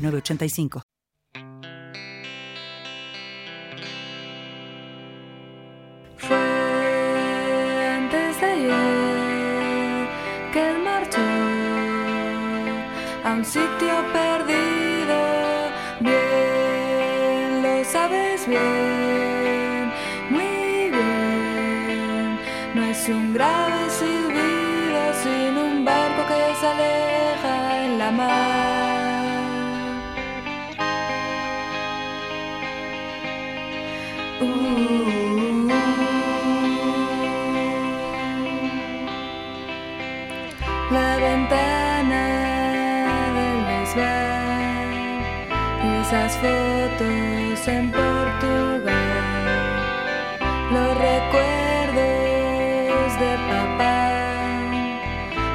985. Fue antes de ayer que él marchó a un sitio perdido. Bien, lo sabes bien, muy bien. No es un grave La ventana del desván esas fotos en Portugal, los recuerdos de papá,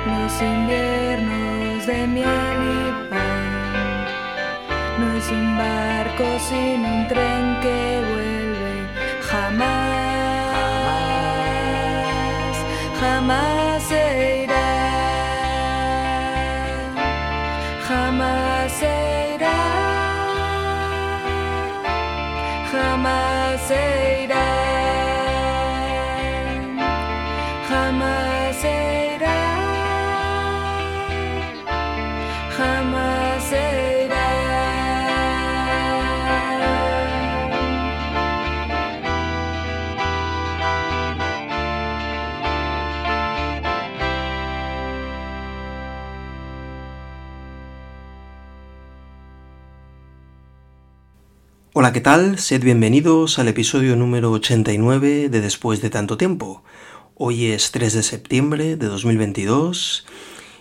los inviernos de miel y pan. No es un barco sino un tren que Hola, ¿qué tal? Sed bienvenidos al episodio número 89 de Después de tanto tiempo. Hoy es 3 de septiembre de 2022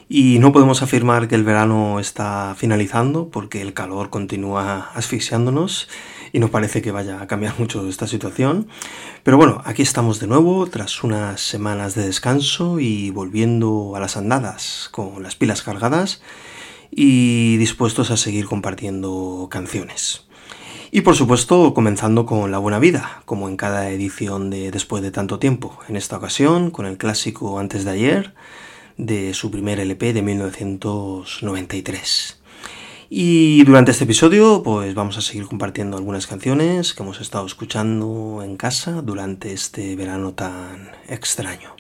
y no podemos afirmar que el verano está finalizando porque el calor continúa asfixiándonos y no parece que vaya a cambiar mucho esta situación. Pero bueno, aquí estamos de nuevo tras unas semanas de descanso y volviendo a las andadas con las pilas cargadas y dispuestos a seguir compartiendo canciones. Y por supuesto, comenzando con La Buena Vida, como en cada edición de Después de tanto tiempo. En esta ocasión, con el clásico Antes de ayer, de su primer LP de 1993. Y durante este episodio, pues vamos a seguir compartiendo algunas canciones que hemos estado escuchando en casa durante este verano tan extraño.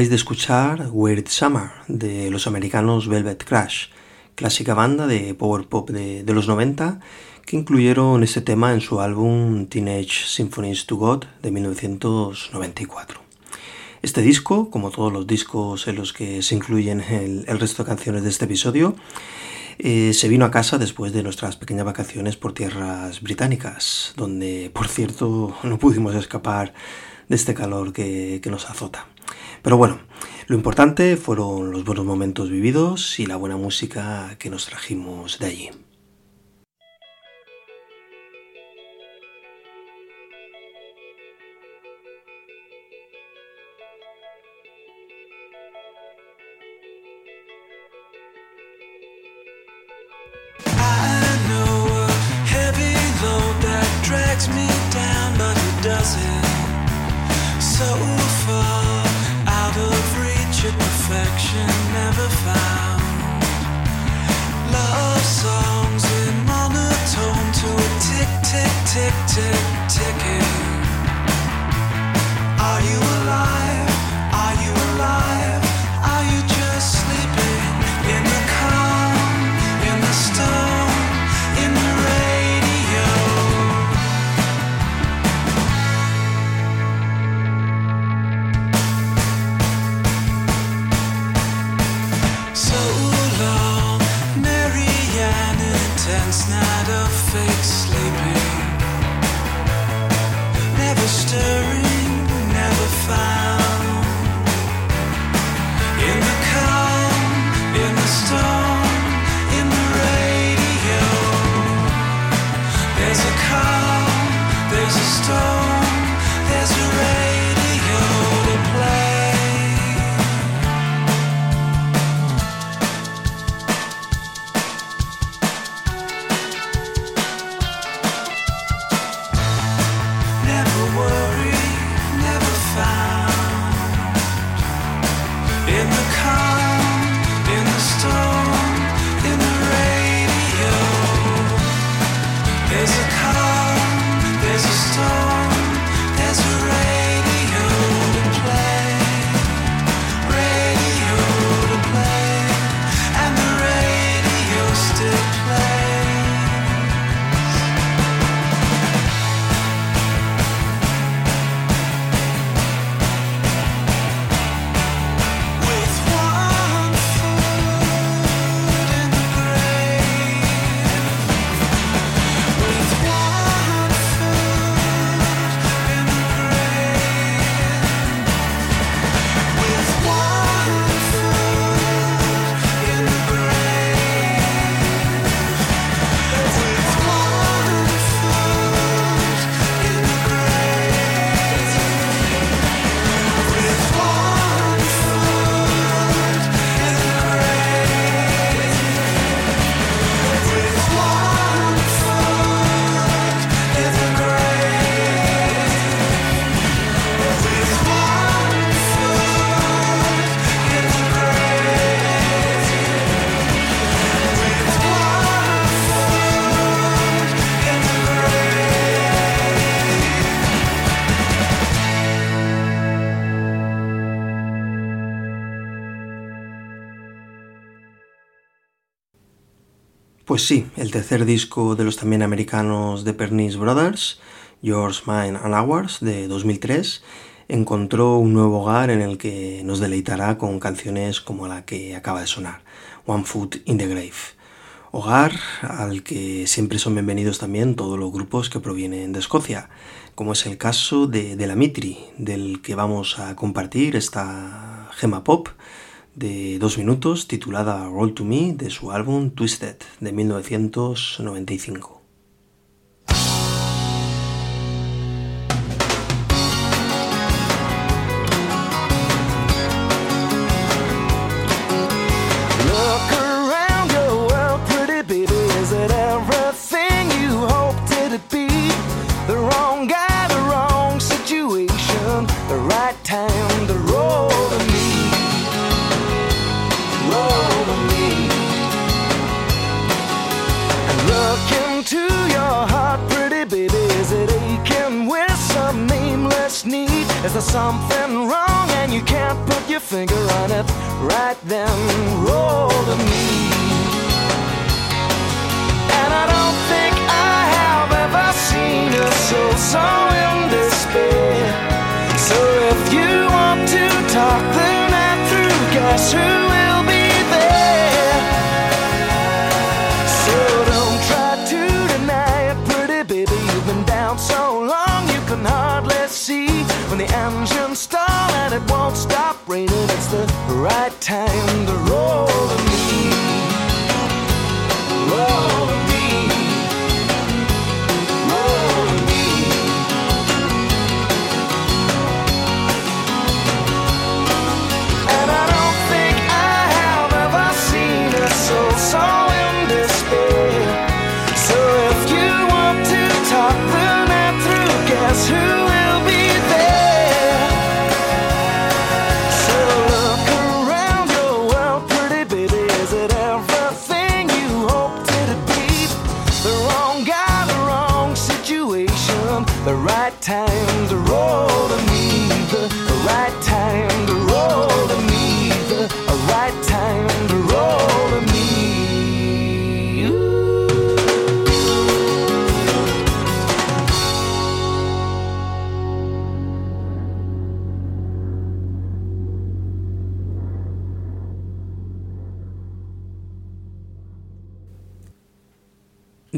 Acabáis de escuchar Weird Summer de los americanos Velvet Crash, clásica banda de power pop de, los 90 que incluyeron este tema en su álbum Teenage Symphonies to God de 1994. Este disco, como todos los discos en los que se incluyen el, resto de canciones de este episodio, eh, se vino a casa después de nuestras pequeñas vacaciones por tierras británicas, donde, por cierto, no pudimos escapar de este calor que nos azota. Pero bueno, lo importante fueron los buenos momentos vividos y la buena música que nos trajimos de allí. to a stone. Pues sí, el tercer disco de los también americanos de Pernice Brothers, Yours, Mine and Ours, de 2003, encontró un nuevo hogar en el que nos deleitará con canciones como la que acaba de sonar, One Foot in the Grave. Hogar al que siempre son bienvenidos también todos los grupos que provienen de Escocia, como es el caso de, de la Mitri, del que vamos a compartir esta gema pop de dos minutos titulada Roll to Me de su álbum Twisted de 1995.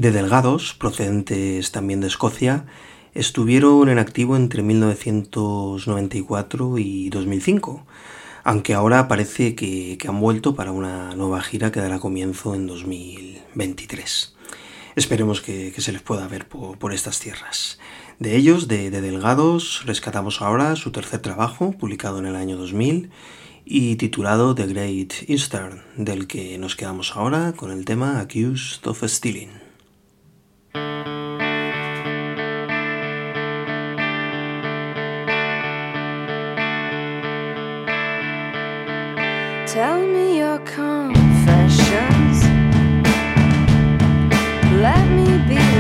de Delgados, procedentes también de Escocia, estuvieron en activo entre 1994 y 2005, aunque ahora parece que, han vuelto para una nueva gira que dará comienzo en 2023. Esperemos que, se les pueda ver por, estas tierras. De ellos, de, de Delgados, rescatamos ahora su tercer trabajo, publicado en el año 2000, y titulado The Great Eastern, del que nos quedamos ahora con el tema Accused of Stealing. Tell me your confessions. Let me be.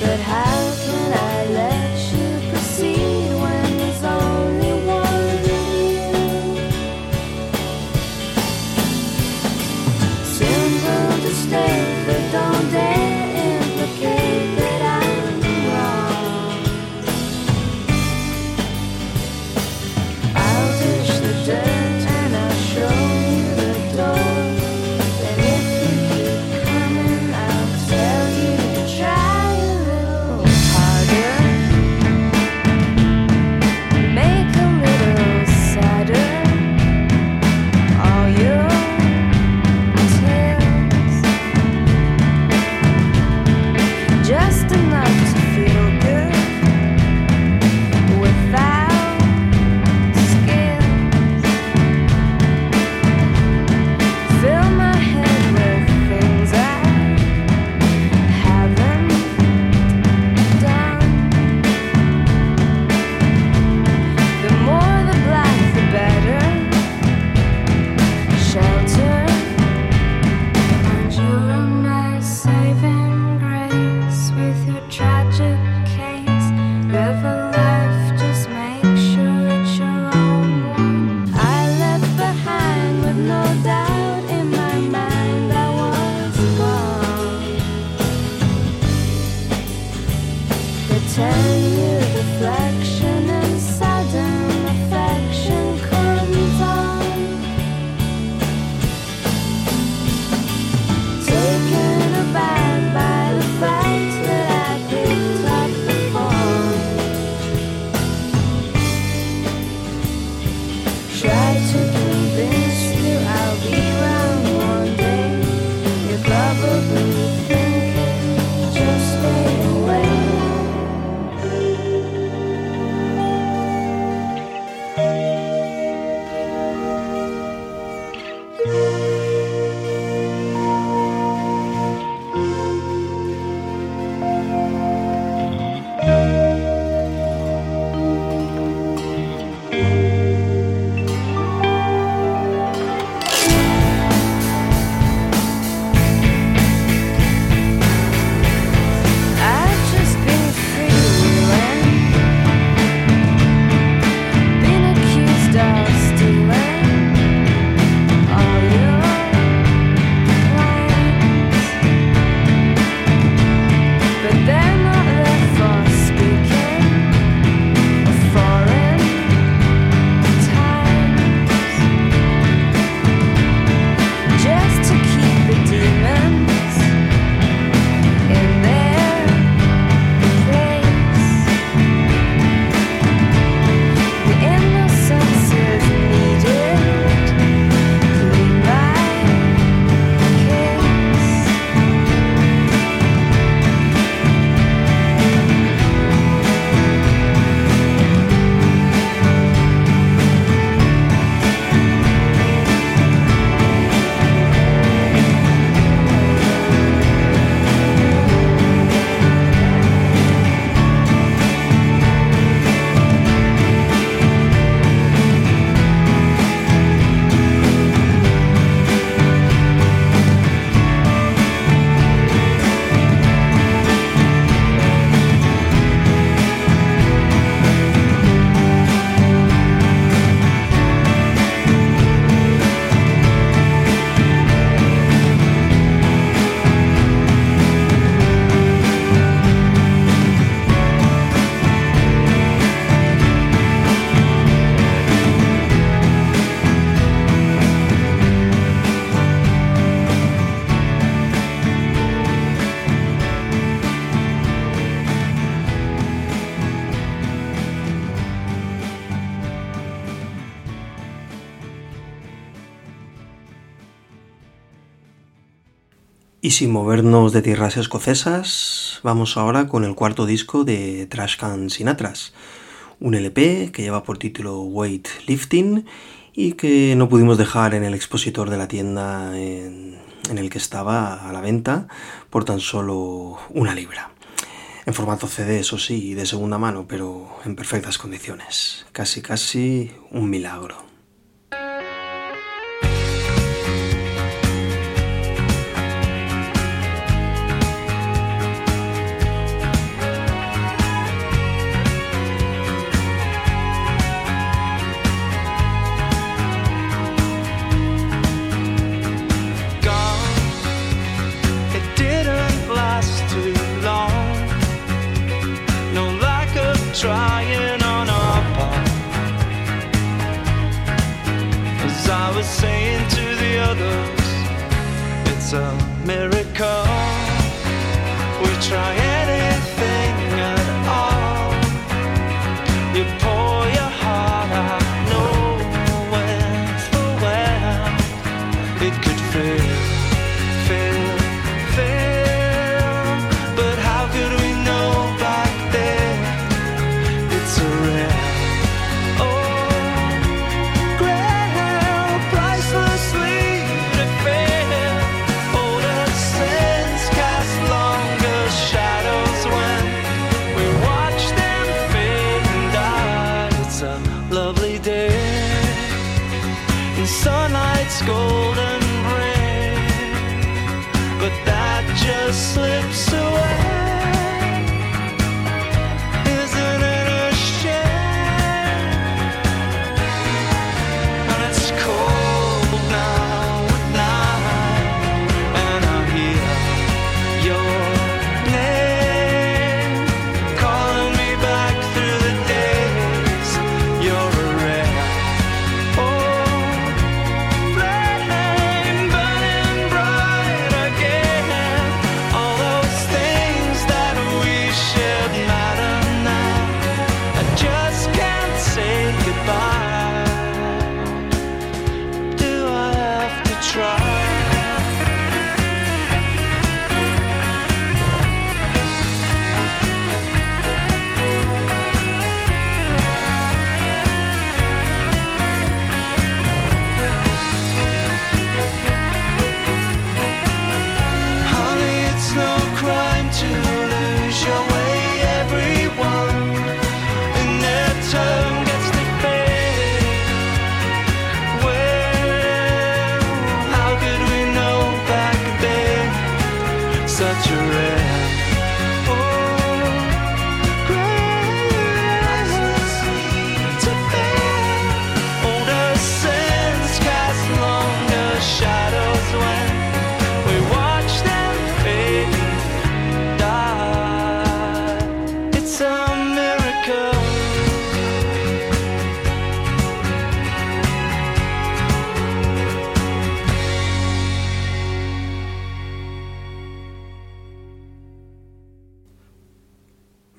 But how? Y sin movernos de tierras escocesas, vamos ahora con el cuarto disco de Trash Can Sinatras, un LP que lleva por título Weight Lifting y que no pudimos dejar en el expositor de la tienda en, en el que estaba a la venta por tan solo una libra. En formato CD, eso sí, de segunda mano, pero en perfectas condiciones. Casi, casi un milagro. was saying to the others, it's a miracle. We're trying.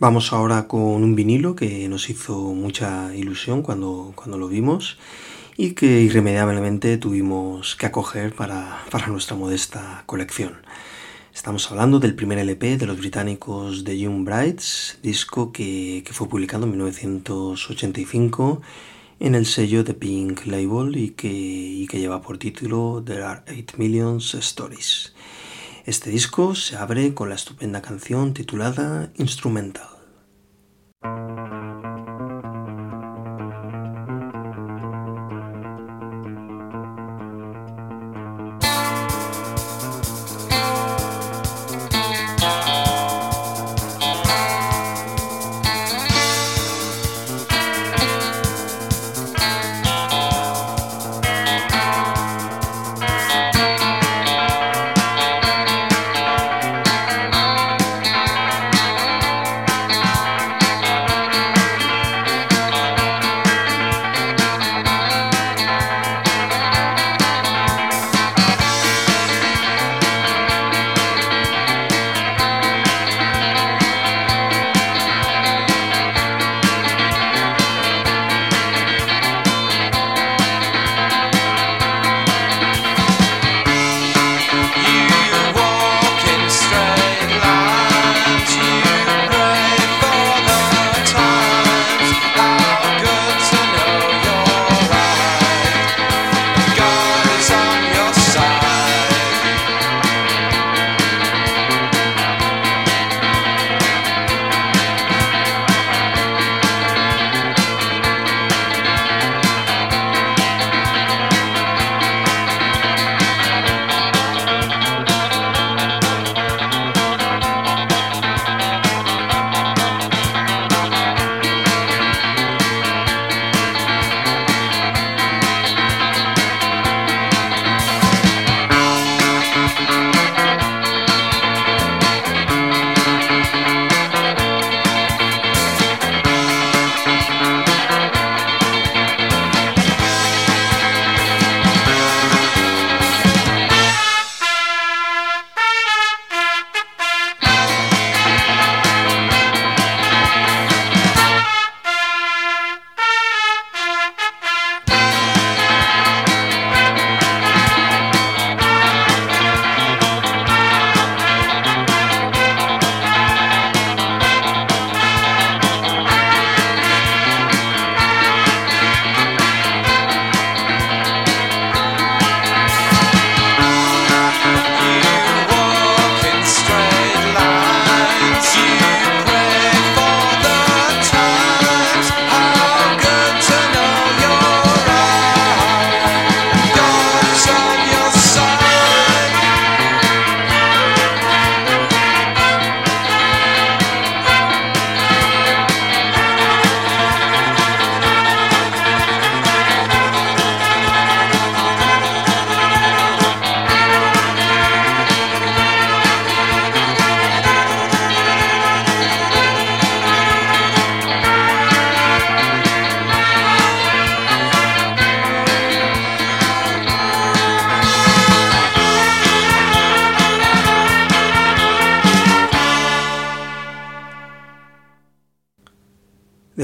Vamos ahora con un vinilo que nos hizo mucha ilusión cuando, cuando lo vimos y que irremediablemente tuvimos que acoger para, nuestra modesta colección. Estamos hablando del primer LP de los británicos The Young Brides, disco que, fue publicado en 1985 en el sello de Pink Label y que, y que lleva por título There Are 8 Millions Stories. Este disco se abre con la estupenda canción titulada Instrumental. Thank you.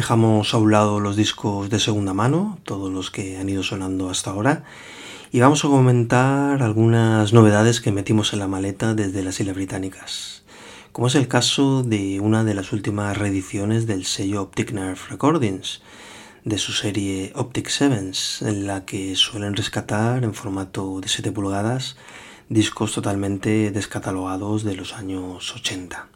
Dejamos a un lado los discos de segunda mano, todos los que han ido sonando hasta ahora, y vamos a comentar algunas novedades que metimos en la maleta desde las Islas Británicas, como es el caso de una de las últimas reediciones del sello Optic Nerve Recordings, de su serie Optic Sevens, en la que suelen rescatar en formato de 7 pulgadas discos totalmente descatalogados de los años 80.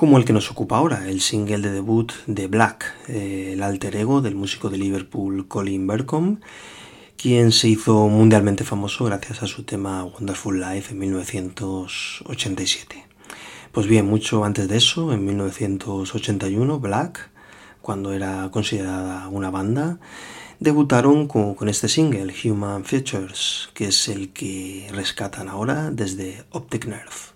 Como el que nos ocupa ahora, el single de debut de Black, eh, el alter ego del músico de Liverpool Colin Bercombe, quien se hizo mundialmente famoso gracias a su tema Wonderful Life en 1987. Pues bien, mucho antes de eso, en 1981, Black, cuando era considerada una banda, debutaron con, con, este single, Human Features, que es el que rescatan ahora desde Optic Nerve.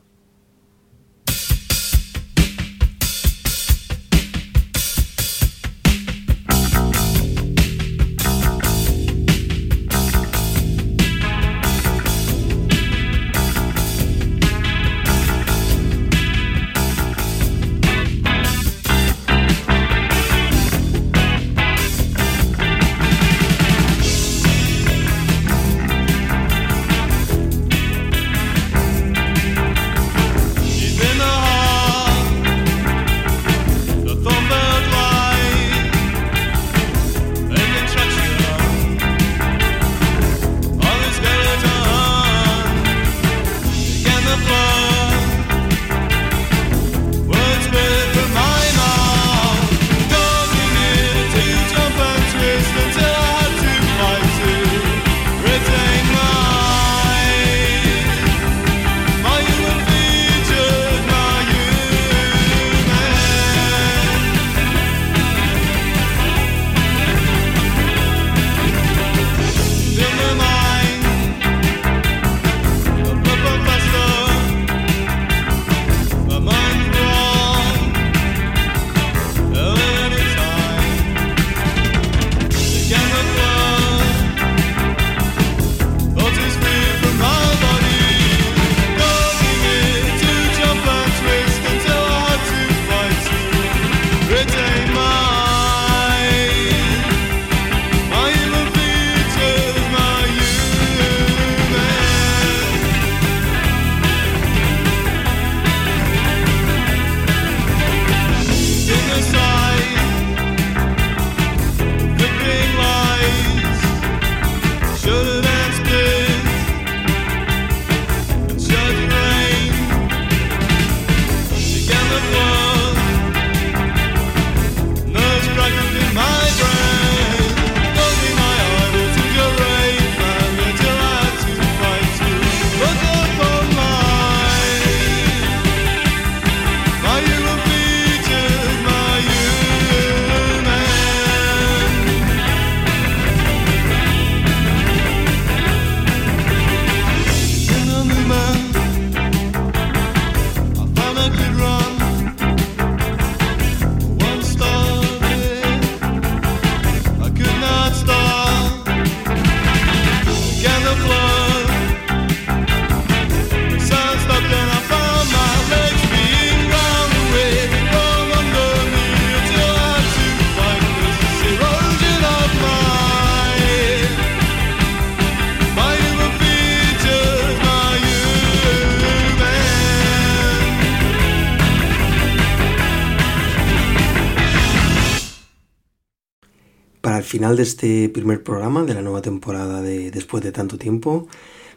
Final de este primer programa de la nueva temporada de Después de tanto tiempo,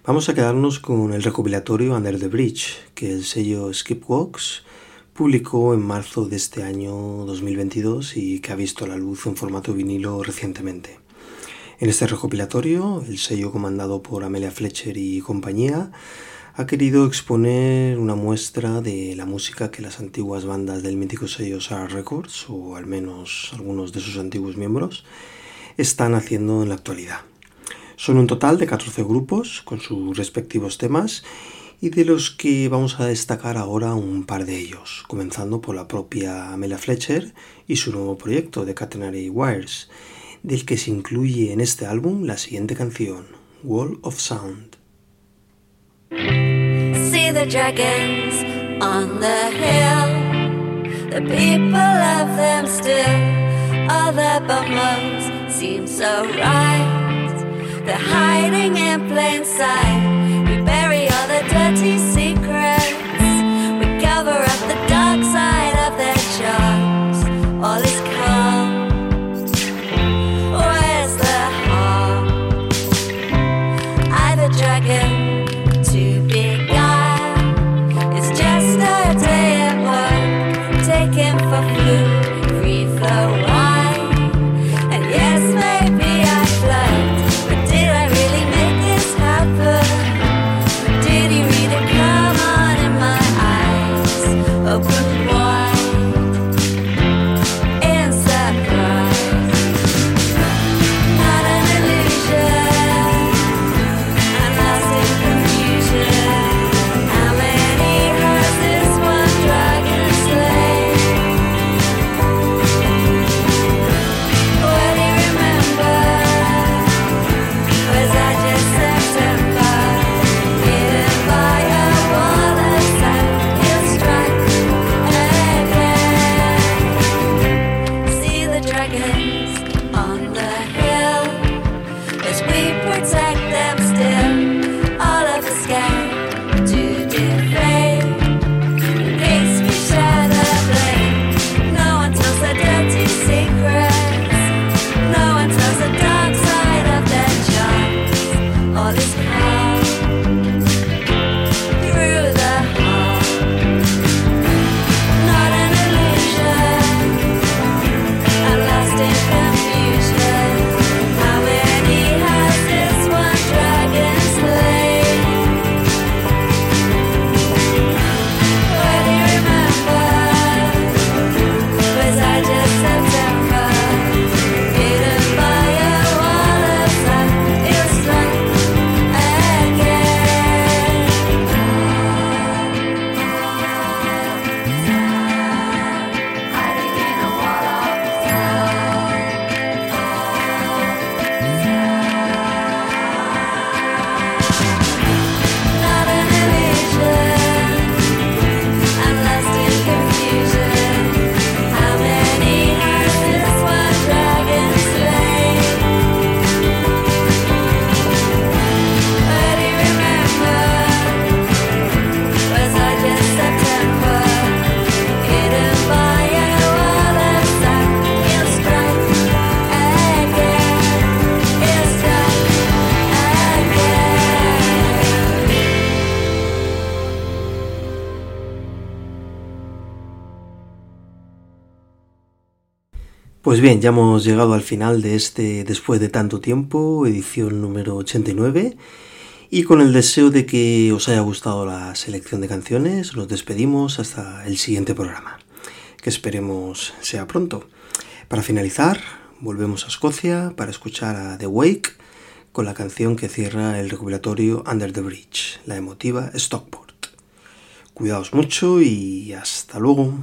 vamos a quedarnos con el recopilatorio Under the Bridge, que el sello Skipwalks publicó en marzo de este año 2022 y que ha visto la luz en formato vinilo recientemente. En este recopilatorio, el sello comandado por Amelia Fletcher y compañía ha querido exponer una muestra de la música que las antiguas bandas del mítico sello Sarah Records, o al menos algunos de sus antiguos miembros, están haciendo en la actualidad. Son un total de 14 grupos con sus respectivos temas y de los que vamos a destacar ahora un par de ellos, comenzando por la propia Amelia Fletcher y su nuevo proyecto de Catenary Wires, del que se incluye en este álbum la siguiente canción, Wall of Sound. other, but most seem so right. They're hiding in plain sight. We bury all the dirty secrets, we cover up the dark. Pues bien, ya hemos llegado al final de este Después de tanto tiempo, edición número 89, y con el deseo de que os haya gustado la selección de canciones, nos despedimos hasta el siguiente programa, que esperemos sea pronto. Para finalizar, volvemos a Escocia para escuchar a The Wake con la canción que cierra el recopilatorio Under the Bridge, la emotiva Stockport. Cuidaos mucho y hasta luego.